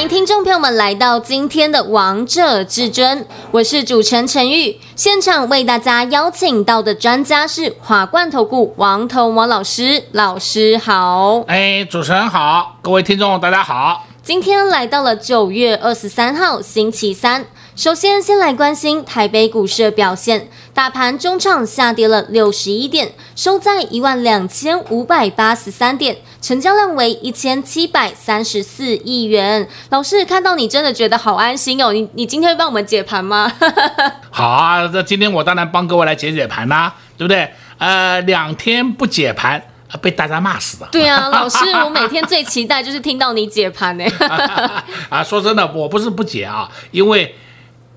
欢迎听众朋友们来到今天的《王者至尊》，我是主持人陈玉。现场为大家邀请到的专家是华冠投顾王头王老师，老师好。哎，主持人好，各位听众大家好。今天来到了九月二十三号星期三。首先，先来关心台北股市的表现。大盘中场下跌了六十一点，收在一万两千五百八十三点，成交量为一千七百三十四亿元。老师看到你真的觉得好安心哦。你你今天帮我们解盘吗？好啊，那今天我当然帮各位来解解盘啦，对不对？呃，两天不解盘。被大家骂死了。对啊，老师，我每天最期待就是听到你解盘呢。啊，说真的，我不是不解啊，因为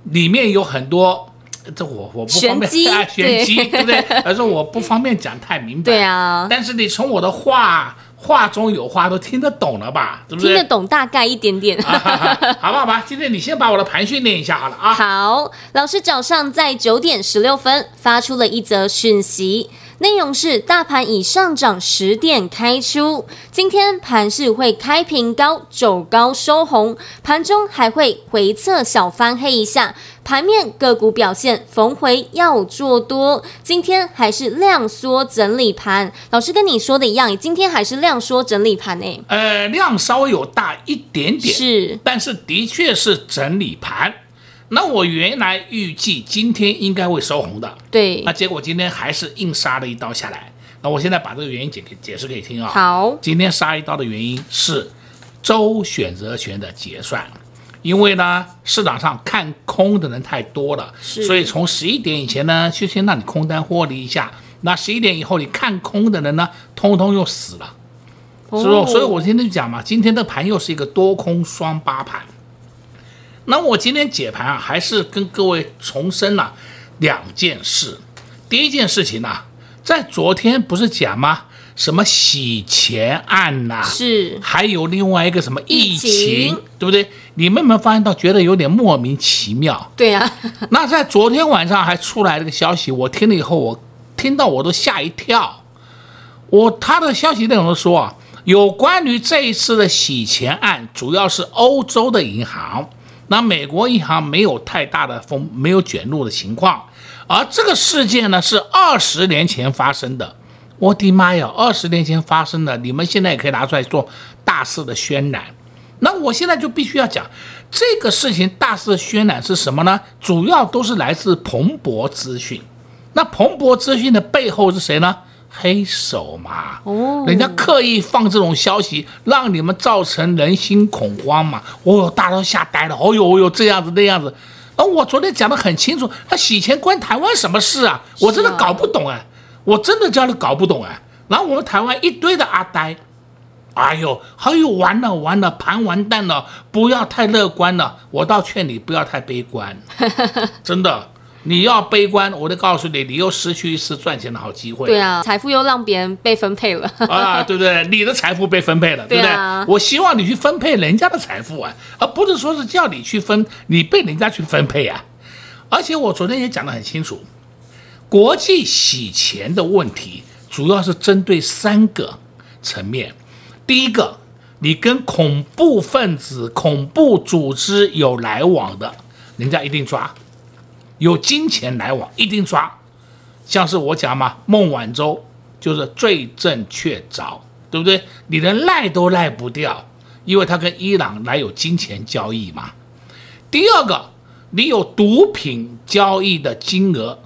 里面有很多，这我我不方便玄机，啊，玄机，对不对？而是我不方便讲太明白。对啊。但是你从我的话话中有话都听得懂了吧？对不对？听得懂大概一点点。啊、好，好，好吧，好吧，今天你先把我的盘训练一下好了啊。好，老师早上在九点十六分发出了一则讯息。内容是大盘已上涨十点开出，今天盘势会开平高走高收红，盘中还会回测小翻黑一下，盘面个股表现逢回要做多，今天还是量缩整理盘。老师跟你说的一样，今天还是量缩整理盘诶？呃，量稍微有大一点点，是，但是的确是整理盘。那我原来预计今天应该会收红的，对。那结果今天还是硬杀了一刀下来。那我现在把这个原因解给解释给你听啊。好，今天杀一刀的原因是周选择权的结算，因为呢市场上看空的人太多了，所以从十一点以前呢就先让你空单获利一下。那十一点以后你看空的人呢，通通又死了。所以，哦，所以我今天就讲嘛，今天的盘又是一个多空双八盘。那我今天解盘啊，还是跟各位重申了两件事。第一件事情呢、啊，在昨天不是讲吗？什么洗钱案呐、啊？是。还有另外一个什么疫情，疫情对不对？你们有没有发现到，觉得有点莫名其妙？对呀、啊。那在昨天晚上还出来这个消息，我听了以后，我听到我都吓一跳。我他的消息内容说啊，有关于这一次的洗钱案，主要是欧洲的银行。那美国银行没有太大的风，没有卷入的情况，而这个事件呢是二十年前发生的。我的妈呀，二十年前发生的，你们现在也可以拿出来做大肆的渲染。那我现在就必须要讲这个事情，大肆渲染是什么呢？主要都是来自彭博资讯。那彭博资讯的背后是谁呢？黑手嘛，哦，人家刻意放这种消息，让你们造成人心恐慌嘛。哦，大家都吓呆了。哦呦哦呦，这样子那样子。而我昨天讲的很清楚，他洗钱关台湾什么事啊？我真的搞不懂哎，我真的叫你搞不懂哎。然后我们台湾一堆的阿呆，哎呦，还有完了完了，盘完蛋了，不要太乐观了。我倒劝你不要太悲观，真的。你要悲观，我就告诉你，你又失去一次赚钱的好机会。对啊，财富又让别人被分配了啊，对不对？你的财富被分配了，对不对？对我希望你去分配人家的财富啊，而不是说是叫你去分，你被人家去分配啊。而且我昨天也讲得很清楚，国际洗钱的问题主要是针对三个层面。第一个，你跟恐怖分子、恐怖组织有来往的，人家一定抓。有金钱来往一定抓，像是我讲嘛，孟晚舟就是罪证确凿，对不对？你连赖都赖不掉，因为他跟伊朗来有金钱交易嘛。第二个，你有毒品交易的金额，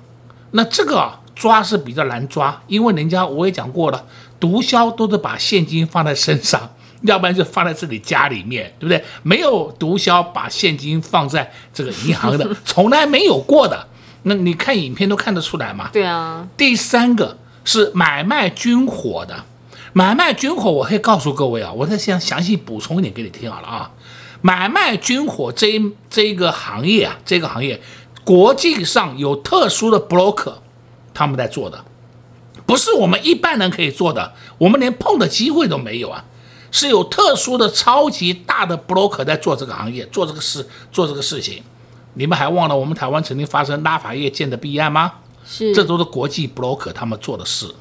那这个抓是比较难抓，因为人家我也讲过了，毒枭都是把现金放在身上。要不然就放在自己家里面，对不对？没有毒枭把现金放在这个银行的，从来没有过的。那你看影片都看得出来嘛？对啊。第三个是买卖军火的，买卖军火，我可以告诉各位啊，我再先详细补充一点给你听好了啊。买卖军火这一这一个行业啊，这个行业国际上有特殊的 broker，他们在做的，不是我们一般人可以做的，我们连碰的机会都没有啊。是有特殊的超级大的 broker 在做这个行业，做这个事，做这个事情。你们还忘了我们台湾曾经发生拉法叶舰的弊案吗？是，这都是国际 broker 他们做的事。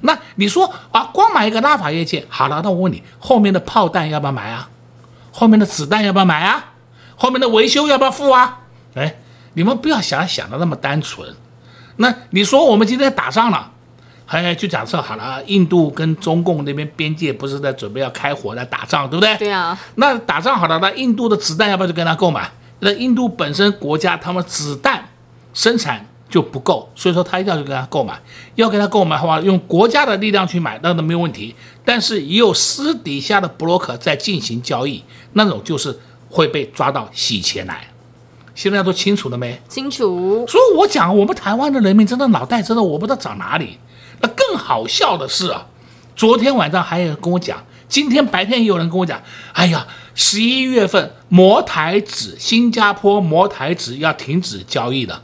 那你说啊，光买一个拉法叶舰好了，那我问你，后面的炮弹要不要买啊？后面的子弹要不要买啊？后面的维修要不要付啊？哎，你们不要想想的那么单纯。那你说我们今天打仗了，哎，就假设好了啊，印度跟中共那边边界不是在准备要开火来打仗，对不对？对啊。那打仗好了，那印度的子弹要不要去跟他购买？那印度本身国家他们子弹生产就不够，所以说他一定要去跟他购买。要跟他购买的话，用国家的力量去买，那都没有问题。但是也有私底下的 broker 在进行交易，那种就是。会被抓到洗钱来，现在都清楚了没？清楚。所以我讲，我们台湾的人民真的脑袋真的我不知道长哪里。那更好笑的是啊，昨天晚上还有人跟我讲，今天白天也有人跟我讲，哎呀，十一月份摩台指，新加坡摩台指要停止交易了，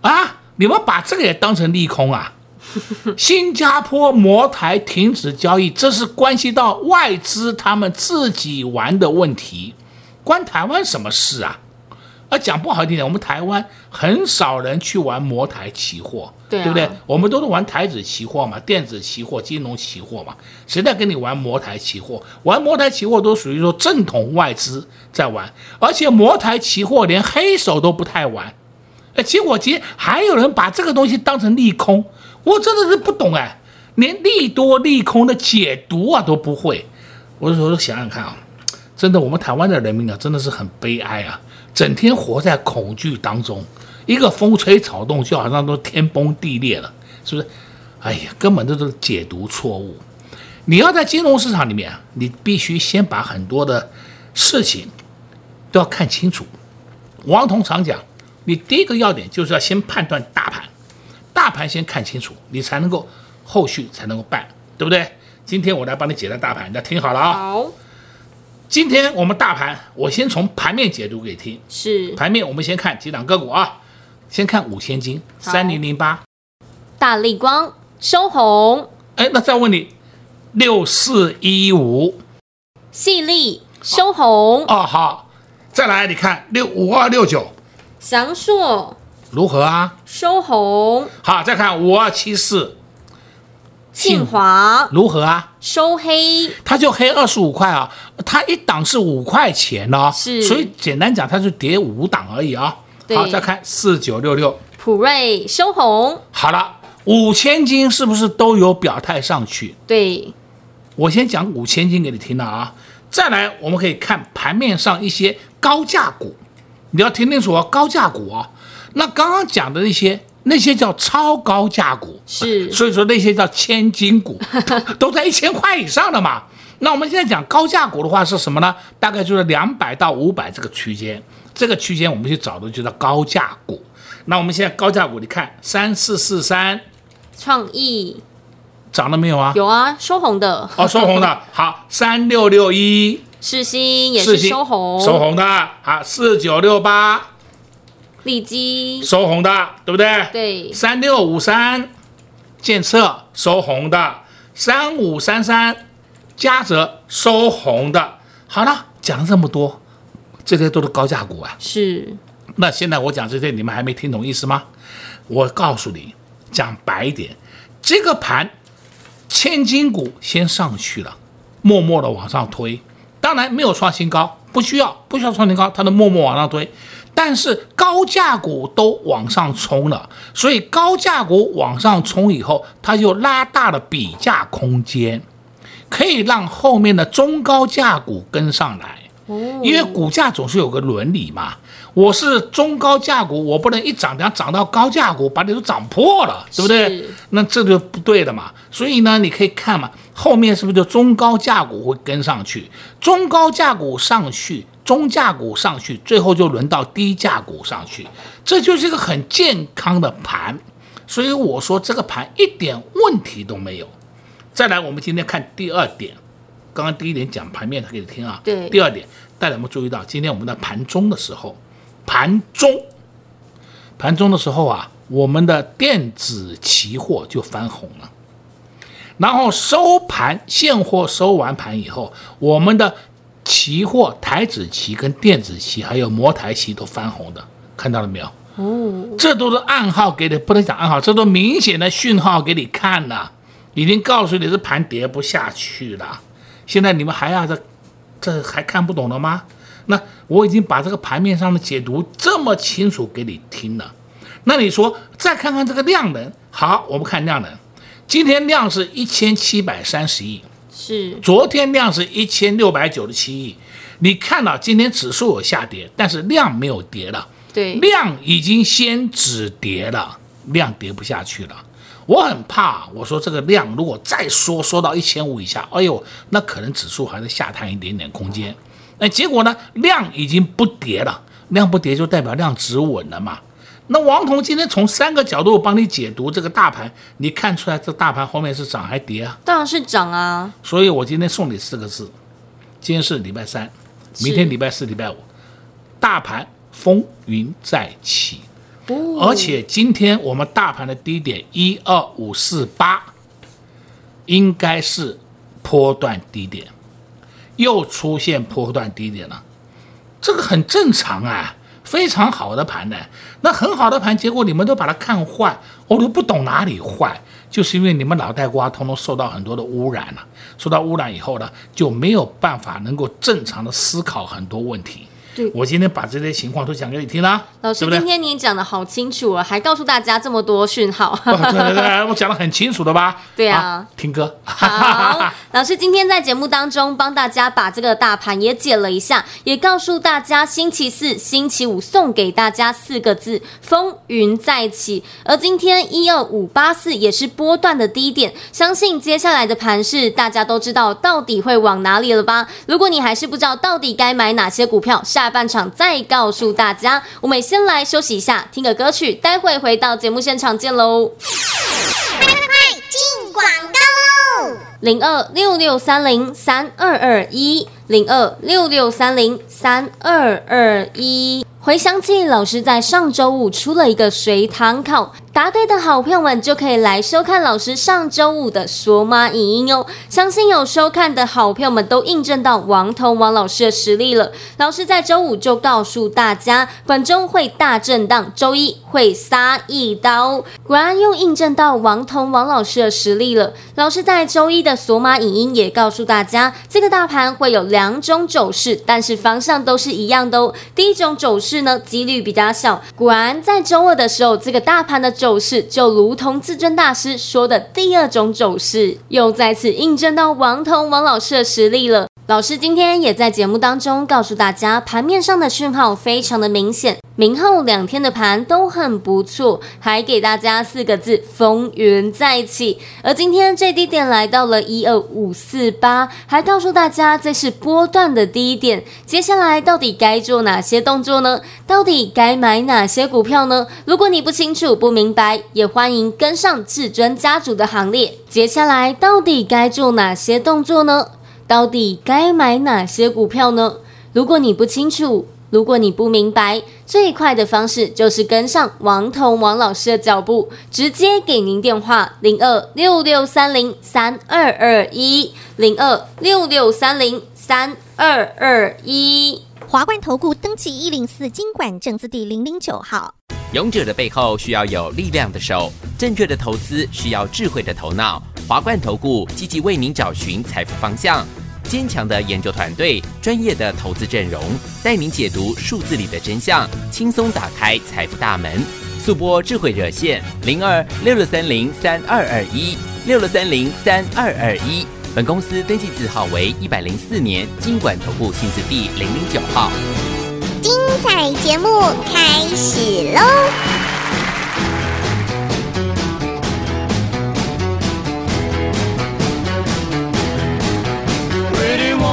啊，你们把这个也当成利空啊？新加坡摩台停止交易，这是关系到外资他们自己玩的问题。关台湾什么事啊？啊，讲不好听点，我们台湾很少人去玩摩台期货，对啊，对不对？我们都是玩台子期货嘛，电子期货、金融期货嘛。谁在跟你玩摩台期货？玩摩台期货都属于说正统外资在玩，而且摩台期货连黑手都不太玩。哎，结果今天还有人把这个东西当成利空，我真的是不懂哎，连利多利空的解读啊都不会。我说想想看啊。真的，我们台湾的人民啊，真的是很悲哀啊！整天活在恐惧当中，一个风吹草动，就好像都天崩地裂了，是不是？哎呀，根本都是解读错误。你要在金融市场里面，你必须先把很多的事情都要看清楚。王彤常讲，你第一个要点就是要先判断大盘，大盘先看清楚，你才能够后续才能够办，对不对？今天我来帮你解答大盘，大家听好了啊！好。今天我们大盘，我先从盘面解读给听。是盘面，我们先看几档个股啊。先看五千金三零零八，大立光收红。哎，那再问你，六四一五，细粒收红。哦，好，再来你看六五二六九，祥硕如何啊？收红。好，再看五二七四。信华如何啊？收黑，它就黑二十五块啊，它一档是五块钱哦，是，所以简单讲，它就跌五档而已啊。好，再看四九六六，普瑞收红。好了，五千金是不是都有表态上去？对，我先讲五千金给你听了啊。再来，我们可以看盘面上一些高价股，你要听清楚啊，高价股啊。那刚刚讲的那些。那些叫超高价股，是，所以说那些叫千金股，都在一千块以上的嘛。那我们现在讲高价股的话是什么呢？大概就是两百到五百这个区间，这个区间我们去找的就叫高价股。那我们现在高价股，你看三四四三，创意涨了没有啊？有啊，收红的哦，收红的。好，三六六一，世星也是收红，收红的。好，四九六八。利基收红的，对不对？对。三六五三，建设收红的，三五三三，嘉泽收红的。好了，讲了这么多，这些都是高价股啊。是。那现在我讲这些，你们还没听懂意思吗？我告诉你，讲白一点，这个盘千金股先上去了，默默的往上推，当然没有创新高，不需要，不需要创新高，它能默默往上推。但是高价股都往上冲了，所以高价股往上冲以后，它就拉大了比价空间，可以让后面的中高价股跟上来。因为股价总是有个伦理嘛，我是中高价股，我不能一涨，等下涨到高价股，把你都涨破了，对不对？那这就不对的嘛。所以呢，你可以看嘛，后面是不是就中高价股会跟上去？中高价股上去。中价股上去，最后就轮到低价股上去，这就是一个很健康的盘，所以我说这个盘一点问题都没有。再来，我们今天看第二点，刚刚第一点讲盘面给你听啊，对。第二点，大家有没有注意到，今天我们在盘中的时候，盘中，盘中的时候啊，我们的电子期货就翻红了，然后收盘现货收完盘以后，我们的期货台子期跟电子期还有摩台期都翻红的，看到了没有？哦，这都是暗号给你，不能讲暗号，这都明显的讯号给你看了，已经告诉你这盘跌不下去了。现在你们还要这，这还看不懂了吗？那我已经把这个盘面上的解读这么清楚给你听了，那你说再看看这个量能，好，我们看量能，今天量是一千七百三十亿，是，昨天量是一千六百九十七亿，你看到今天指数有下跌，但是量没有跌了，对，量已经先止跌了，量跌不下去了，我很怕，我说这个量如果再缩缩到一千五以下，哎呦，那可能指数还是下探一点点空间。那结果呢？量已经不跌了，量不跌就代表量止稳了嘛。那王彤今天从三个角度帮你解读这个大盘，你看出来这大盘后面是涨还跌啊？当然是涨啊。所以我今天送你四个字：今天是礼拜三，明天礼拜四、礼拜五，大盘风云再起。哦。而且今天我们大盘的低点一二五四八，应该是波段低点。又出现波段低点了，这个很正常啊，非常好的盘呢。那很好的盘，结果你们都把它看坏，我都不懂哪里坏，就是因为你们脑袋瓜通通受到很多的污染了，受到污染以后呢，就没有办法能够正常的思考很多问题。对，我今天把这些情况都讲给你听了。老师，对对今天你讲的好清楚啊，还告诉大家这么多讯号。对对对，我讲的很清楚的吧？对啊，啊，听歌。好，老师今天在节目当中帮大家把这个大盘也解了一下，也告诉大家星期四、星期五送给大家四个字：风云再起。而今天一二五八四也是波段的低点，相信接下来的盘势大家都知道到底会往哪里了吧？如果你还是不知道到底该买哪些股票，下下半场再告诉大家。我们先来休息一下，听个歌曲，待会回到节目现场见喽。快快快，进广告喽！零二六六三零三二二一，零二六六三零三二二一。回想起老师在上周五出了一个随堂考，答对的好朋友们就可以来收看老师上周五的索马影音哦。相信有收看的好朋友们都印证到王彤王老师的实力了。老师在周五就告诉大家，本周会大震荡，周一会杀一刀。果然又印证到王彤王老师的实力了。老师在周一的索马影音也告诉大家，这个大盘会有两种走势，但是方向都是一样的哦。第一种走势。是呢，几率比较小。果然，在周二的时候，这个大盘的走势就如同至尊大师说的第二种走势，又再次印证到王彤王老师的实力了。老师今天也在节目当中告诉大家，盘面上的讯号非常的明显，明后两天的盘都很不错，还给大家四个字：风云再起。而今天最低点来到了一二五四八，还告诉大家这是波段的低点。接下来到底该做哪些动作呢？到底该买哪些股票呢？如果你不清楚、不明白，也欢迎跟上至尊家族的行列。接下来到底该做哪些动作呢？到底该买哪些股票呢？如果你不清楚，如果你不明白，最快的方式就是跟上王彤王老师的脚步，直接给您电话零二六六三零三二二一零二六六三零三二二一。华冠投顾登记一零四经管证字第零零九号。勇者的背后需要有力量的手，正确的投资需要智慧的头脑。华冠投顾积极为您找寻财富方向。坚强的研究团队，专业的投资阵容，带您解读数字里的真相，轻松打开财富大门。速拨智慧热线零二六六三零三二二一六六三零三二二一。本公司登记字号为一百零四年金管投顾新字第零零九号。精彩节目开始喽！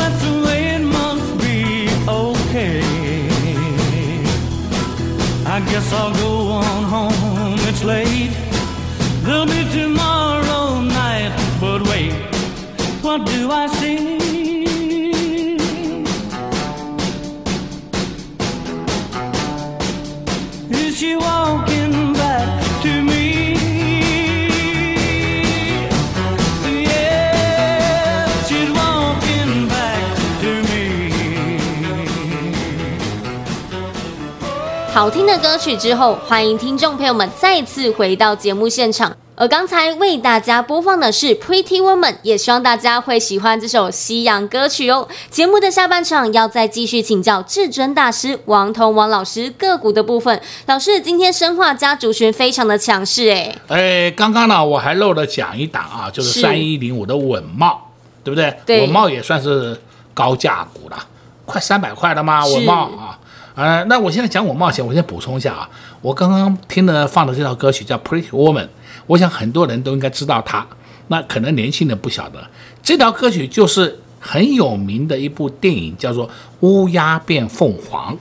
that's the way it must be, okay. I guess I'll go on home, it's late. There'll be tomorrow night, but wait, what do I see? 好听的歌曲之后，欢迎听众朋友们再次回到节目现场。而刚才为大家播放的是《Pretty Woman》，也希望大家会喜欢这首西洋歌曲哦。节目的下半场要再继续请教至尊大师王彤王老师个股的部分。老师，今天生化家族群非常的强势哎。哎，刚刚呢我还漏了讲一档啊，就是三一零五的稳懋，对不对？对，稳懋也算是高价股了，快三百块了吗？稳懋啊。呃，那我现在讲我冒险，我先补充一下啊。我刚刚听了放的这条歌曲叫《Pretty Woman》，我想很多人都应该知道它。那可能年轻人不晓得，这条歌曲就是很有名的一部电影，叫做《乌鸦变凤凰》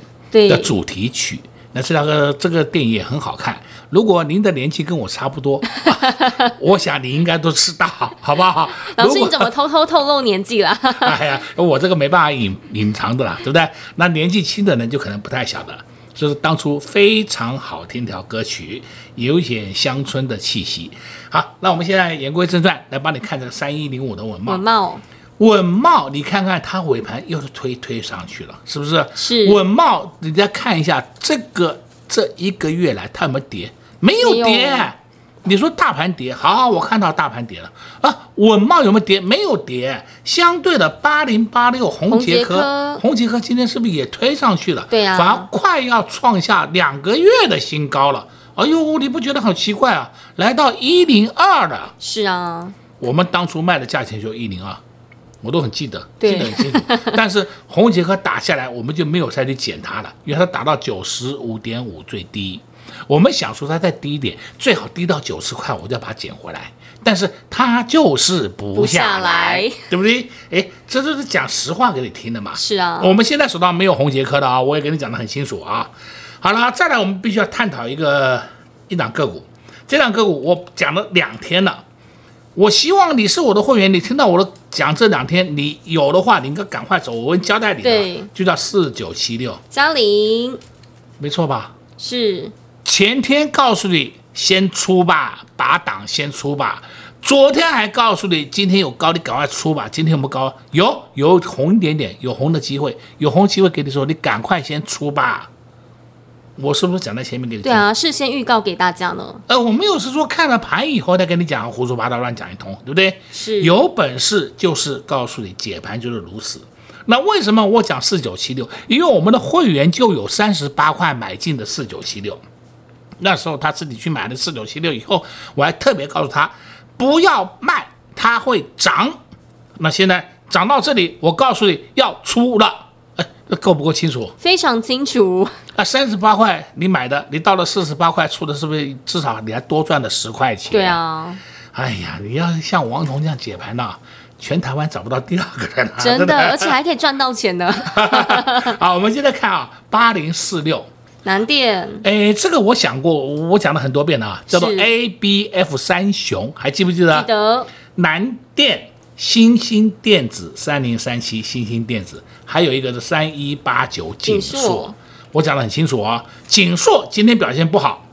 的主题曲。那这两个这个电影也很好看。如果您的年纪跟我差不多，啊、我想你应该都知道，好不好？老师，你怎么偷偷透露年纪了？哎呀，我这个没办法隐隐藏的啦，对不对？那年纪轻的人就可能不太晓得，就是当初非常好听条歌曲，有一点乡村的气息。好，那我们现在言归正传，来帮你看这个三一零五的稳懋。稳懋，稳茂，你看看它尾盘又是推推上去了，是不是？是。稳茂，你再看一下这个这一个月来它有没有跌？没有跌，你说大盘跌，好，好，我看到大盘跌了啊。稳茂有没有跌？没有跌，相对的八零八六红杰科，红杰科今天是不是也推上去了？对啊，反而快要创下两个月的新高了。哎呦，你不觉得很奇怪啊？来到一零二了。是啊，我们当初卖的价钱就一零二，我都很记得，记得很清楚。但是红杰克打下来，我们就没有再去捡它了，因为它打到九十五点五最低。我们想说它再低一点，最好低到九十块，我就要把它捡回来。但是它就是不下来，不下来对不对？哎，这就是讲实话给你听的嘛。是啊，我们现在手上没有红杰克的啊，我也跟你讲得很清楚啊。好了，再来我们必须要探讨一个一档个股，这档个股我讲了两天了。我希望你是我的会员，你听到我的讲这两天，你有的话，你应该赶快走。我会交代你的，就叫四九七六，嘉陵，没错吧？是。前天告诉你先出吧，把档先出吧。昨天还告诉你今天有高，你赶快出吧。今天有没有高？有，有红一点点，有红的机会，有红机会给你说，你赶快先出吧。我是不是讲在前面给你？对啊，事先预告给大家呢。呃，我没有是说看了盘以后再跟你讲胡说八道乱讲一通，对不对？是。有本事就是告诉你解盘就是如此。那为什么我讲四九七六？因为我们的会员就有三十八块买进的四九七六，那时候他自己去买了四九七六以后，我还特别告诉他不要卖，它会涨。那现在涨到这里，我告诉你要出了，哎，够不够清楚？非常清楚。那，三十八块你买的，你到了四十八块出的，是不是至少你还多赚了十块钱？对啊。哎呀，你要像王彤这样解盘呢，全台湾找不到第二个人啊！真的，而且还可以赚到钱呢。好，我们现在看啊，八零四六南电。哎，这个我想过，我讲了很多遍了啊，叫做 ABF 三雄，还记不记得？记得。南电、新兴电子、三零三七、新兴电子，还有一个是三一八九景硕。我讲的很清楚啊，景硕今天表现不好，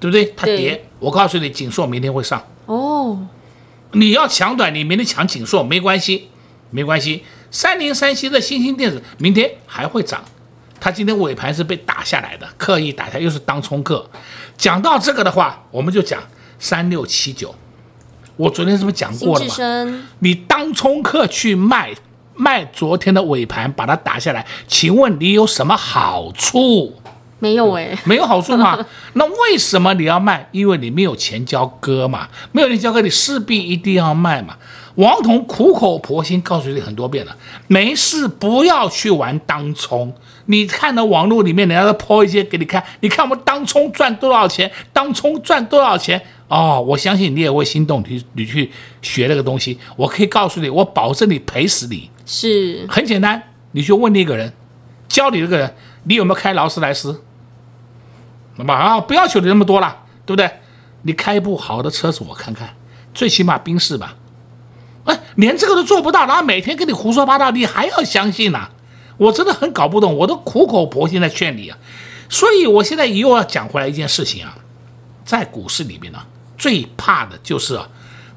对不对？它跌。我告诉你，景硕明天会上。哦，你要抢短，你明天抢景硕没关系，没关系。三零三七的新兴电子明天还会涨，它今天尾盘是被打下来的，刻意打下，又是当冲客。讲到这个的话，我们就讲三六七九。我昨天是不是讲过了嘛？你当冲客去卖卖昨天的尾盘，把它打下来，请问你有什么好处？没有哎，没有好处嘛？那为什么你要卖？因为你没有钱交割嘛，没有钱交割，你势必一定要卖嘛。王彤苦口婆心告诉你很多遍了，没事不要去玩当冲。你看到网络里面人家都抛一些给你看，你看我们当冲赚多少钱，当冲赚多少钱哦，我相信你也会心动，你你去学那个东西。我可以告诉你，我保证你赔死你。是很简单，你去问那个人，教你这个人，你有没有开劳斯莱斯？那么啊，不要求你那么多了，对不对？你开一部好的车子，我看看，最起码宾士吧。哎，连这个都做不到，然后每天跟你胡说八道，你还要相信呐、啊？我真的很搞不懂，我都苦口婆心在劝你啊。所以我现在又要讲回来一件事情啊，在股市里面呢，最怕的就是啊，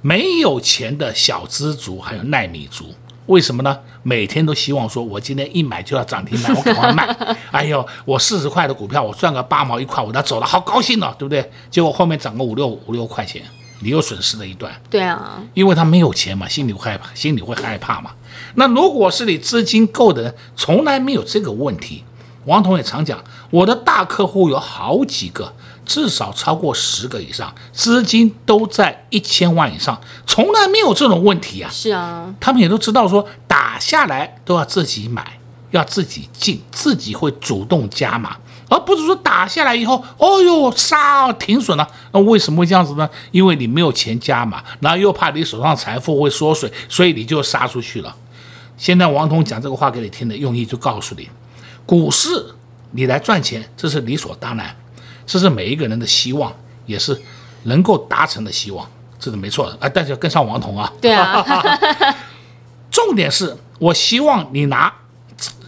没有钱的小资族，还有耐米族。为什么呢？每天都希望说，我今天一买就要涨停板，我赶快卖。哎呦，我四十块的股票，我赚个八毛一块，我都走了，好高兴哦，对不对？结果后面涨个五六五六块钱，你又损失了一段。对啊，因为他没有钱嘛，心里会害怕，心里会害怕嘛。那如果是你资金够的人，从来没有这个问题。王彤也常讲，我的大客户有好几个。至少超过十个以上，资金都在一千万以上，从来没有这种问题啊。是啊，他们也都知道说打下来都要自己买，要自己进，自己会主动加码，而不是说打下来以后，哦哟杀停损了。那为什么会这样子呢？因为你没有钱加码，然后又怕你手上财富会缩水，所以你就杀出去了。现在王彤讲这个话给你听的用意，就告诉你，股市你来赚钱，这是理所当然。这是每一个人的希望，也是能够达成的希望，这是没错的啊！但是要跟上王彤啊。对啊。重点是我希望你拿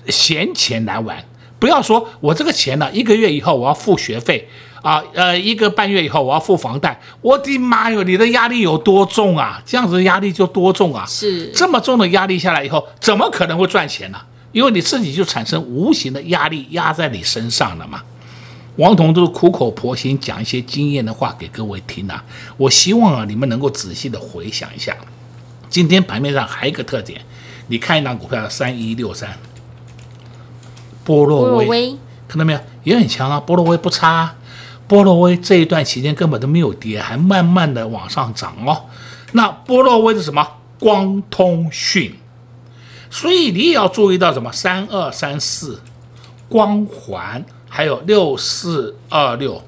闲钱来玩，不要说我这个钱呢，一个月以后我要付学费啊，呃，一个半月以后我要付房贷。我的妈哟，你的压力有多重啊？这样子的压力就多重啊！是这么重的压力下来以后，怎么可能会赚钱呢？因为你自己就产生无形的压力压在你身上了嘛。王彤都是苦口婆心讲一些经验的话给各位听啊，我希望啊你们能够仔细的回想一下。今天盘面上还有一个特点，你看一档股票三一六三，波若威，看到没有？也很强啊，波若威不差啊，波若威这一段期间根本都没有跌，还慢慢的往上涨哦。那波若威是什么？光通讯，所以你也要注意到什么？三二三四，光环。还有六四二六，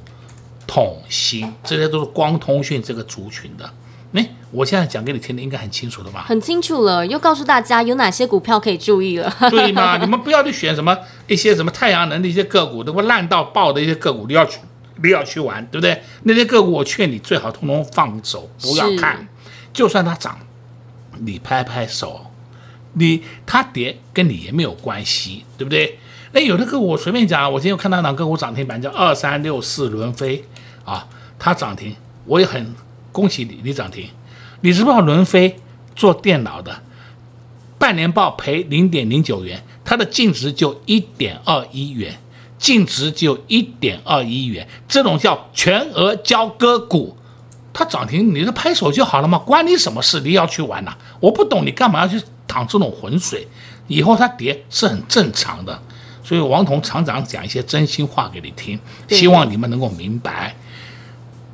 统新，这些都是光通讯这个族群的。哎，我现在讲给你听的应该很清楚了吧？很清楚了，又告诉大家有哪些股票可以注意了。对嘛？你们不要去选什么一些什么太阳能的一些个股，都会烂到爆的一些个股，你要去你要去玩，对不对？那些个股我劝你最好通通放走，不要看。就算它涨，你拍拍手，你它跌跟你也没有关系，对不对？哎，有的个股我随便讲，我今天又看到两个股涨停板，叫二三六四轮飞啊，它涨停，我也很恭喜你，你涨停。你知不知道轮飞做电脑的，半年报赔零点零九元，它的净值就一点二一元，净值就一点二一元，这种叫全额交割股，它涨停，你就拍手就好了嘛，关你什么事？你要去玩呐、啊？我不懂，你干嘛要去淌这种浑水？以后它跌是很正常的。所以王彤厂长讲一些真心话给你听，希望你们能够明白。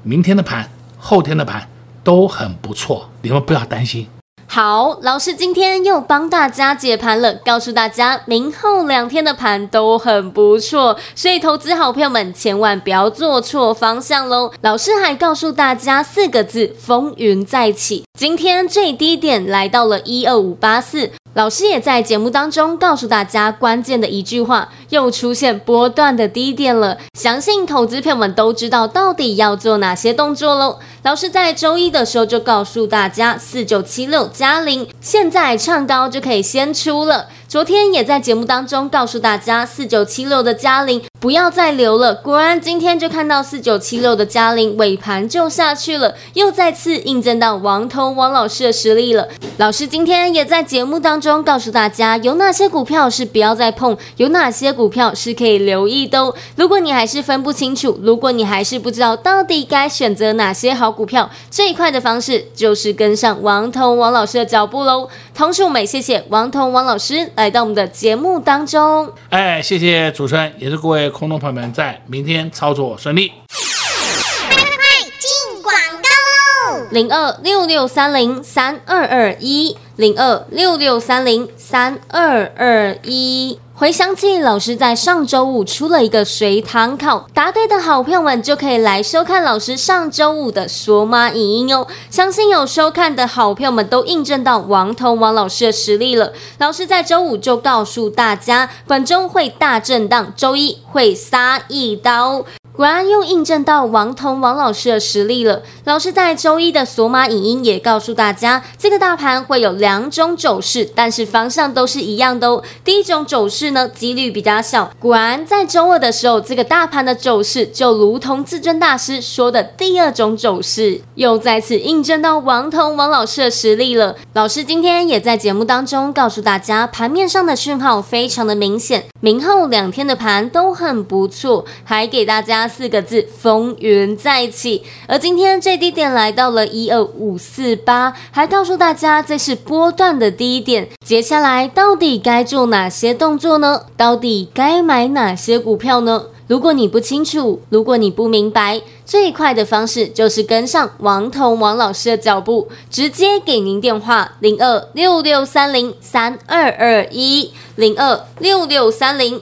明天的盘、后天的盘都很不错，你们不要担心。好，老师今天又帮大家解盘了，告诉大家明后两天的盘都很不错，所以投资好朋友们千万不要做错方向喽。老师还告诉大家四个字：风云再起。今天最低点来到了一二五八四。老师也在节目当中告诉大家关键的一句话，又出现波段的低点了。相信投资朋友们都知道到底要做哪些动作喽。老师在周一的时候就告诉大家，四九七六加零现在唱高就可以先出了。昨天也在节目当中告诉大家，四九七六的佳凌不要再留了。果然今天就看到四九七六的佳凌尾盘就下去了，又再次印证到王彤王老师的实力了。老师今天也在节目当中告诉大家，有哪些股票是不要再碰，有哪些股票是可以留意的哦。如果你还是分不清楚，如果你还是不知道到底该选择哪些好股票，最快的方式就是跟上王彤王老师的脚步喽。同时，我们也谢谢王彤王老师。来到我们的节目当中，哎，谢谢主持人，也是各位空头朋友们，在明天操作顺利。零二六六三零三二二一，零二六六三零三二二一。回想起老师在上周五出了一个随堂考，答对的好朋友们就可以来收看老师上周五的索马影音哦。相信有收看的好朋友们都印证到王彤王老师的实力了。老师在周五就告诉大家，本周会大震荡，周一会杀一刀。果然又印证到王彤王老师的实力了。老师在周一的索马影音也告诉大家，这个大盘会有两种走势，但是方向都是一样的哦。第一种走势呢，几率比较小。果然在周二的时候，这个大盘的走势就如同至尊大师说的第二种走势，又再次印证到王彤王老师的实力了。老师今天也在节目当中告诉大家，盘面上的讯号非常的明显，明后两天的盘都很不错，还给大家。四个字：风云再起。而今天最低点来到了一二五四八，还告诉大家这是波段的低点。接下来到底该做哪些动作呢？到底该买哪些股票呢？如果你不清楚，如果你不明白，最快的方式就是跟上王彤王老师的脚步，直接给您电话零二六六三零三二二一零二六六三零